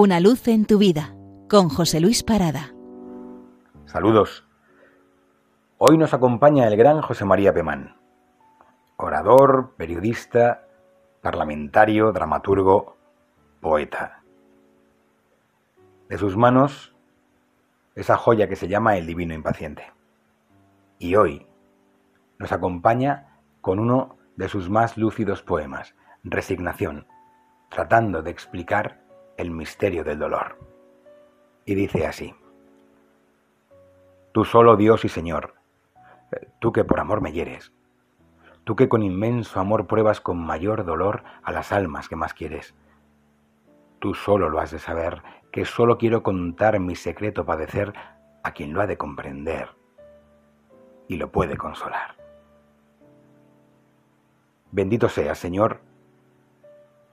Una luz en tu vida con José Luis Parada. Saludos. Hoy nos acompaña el gran José María Pemán, orador, periodista, parlamentario, dramaturgo, poeta. De sus manos, esa joya que se llama El Divino Impaciente. Y hoy nos acompaña con uno de sus más lúcidos poemas, Resignación, tratando de explicar el misterio del dolor. Y dice así, Tú solo Dios y Señor, tú que por amor me hieres, tú que con inmenso amor pruebas con mayor dolor a las almas que más quieres, tú solo lo has de saber, que solo quiero contar mi secreto padecer a quien lo ha de comprender y lo puede consolar. Bendito seas, Señor,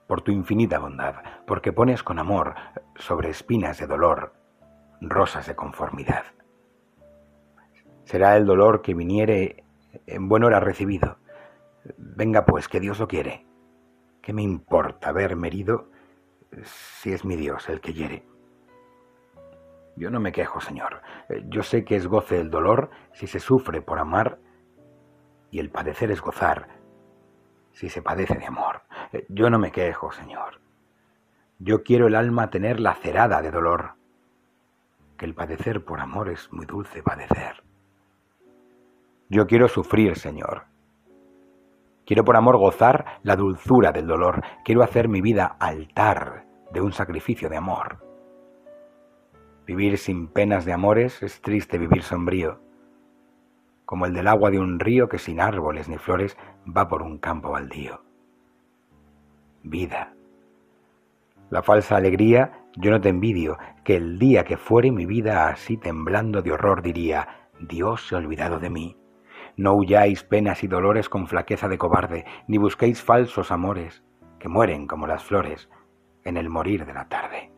por tu infinita bondad, porque pones con amor sobre espinas de dolor rosas de conformidad. Será el dolor que viniere en buen hora recibido. Venga pues, que Dios lo quiere. ¿Qué me importa verme herido si es mi Dios el que hiere? Yo no me quejo, Señor. Yo sé que es goce el dolor si se sufre por amar y el padecer es gozar si se padece de amor. Yo no me quejo, Señor. Yo quiero el alma tener lacerada de dolor, que el padecer por amor es muy dulce padecer. Yo quiero sufrir, Señor. Quiero por amor gozar la dulzura del dolor. Quiero hacer mi vida altar de un sacrificio de amor. Vivir sin penas de amores es triste vivir sombrío, como el del agua de un río que sin árboles ni flores va por un campo baldío. Vida. La falsa alegría yo no te envidio, que el día que fuere mi vida así temblando de horror diría, Dios se ha olvidado de mí. No huyáis penas y dolores con flaqueza de cobarde, ni busquéis falsos amores, que mueren como las flores en el morir de la tarde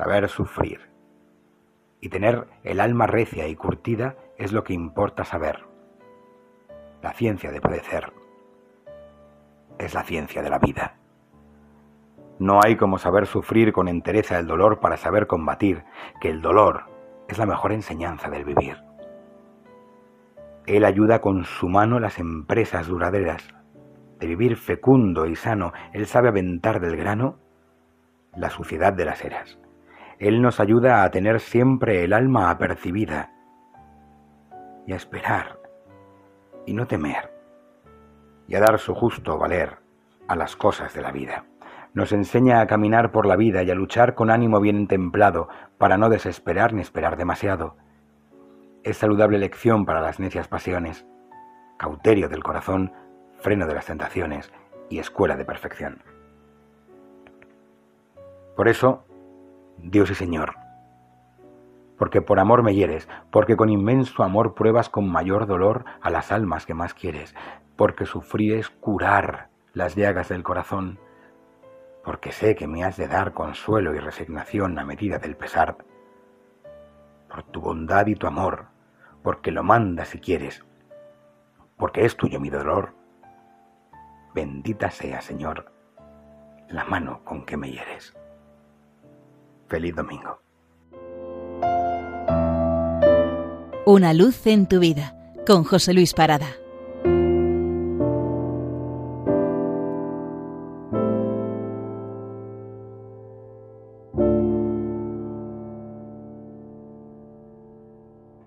saber sufrir. Y tener el alma recia y curtida es lo que importa saber. La ciencia de padecer es la ciencia de la vida. No hay como saber sufrir con entereza el dolor para saber combatir, que el dolor es la mejor enseñanza del vivir. Él ayuda con su mano las empresas duraderas. De vivir fecundo y sano, Él sabe aventar del grano la suciedad de las eras. Él nos ayuda a tener siempre el alma apercibida y a esperar y no temer y a dar su justo valer a las cosas de la vida. Nos enseña a caminar por la vida y a luchar con ánimo bien templado para no desesperar ni esperar demasiado. Es saludable lección para las necias pasiones, cauterio del corazón, freno de las tentaciones y escuela de perfección. Por eso, Dios y Señor. Porque por amor me hieres, porque con inmenso amor pruebas con mayor dolor a las almas que más quieres, porque sufrir es curar las llagas del corazón, porque sé que me has de dar consuelo y resignación a medida del pesar, por tu bondad y tu amor, porque lo mandas si quieres, porque es tuyo mi dolor. Bendita sea, Señor, la mano con que me hieres. Feliz domingo. Una luz en tu vida con José Luis Parada.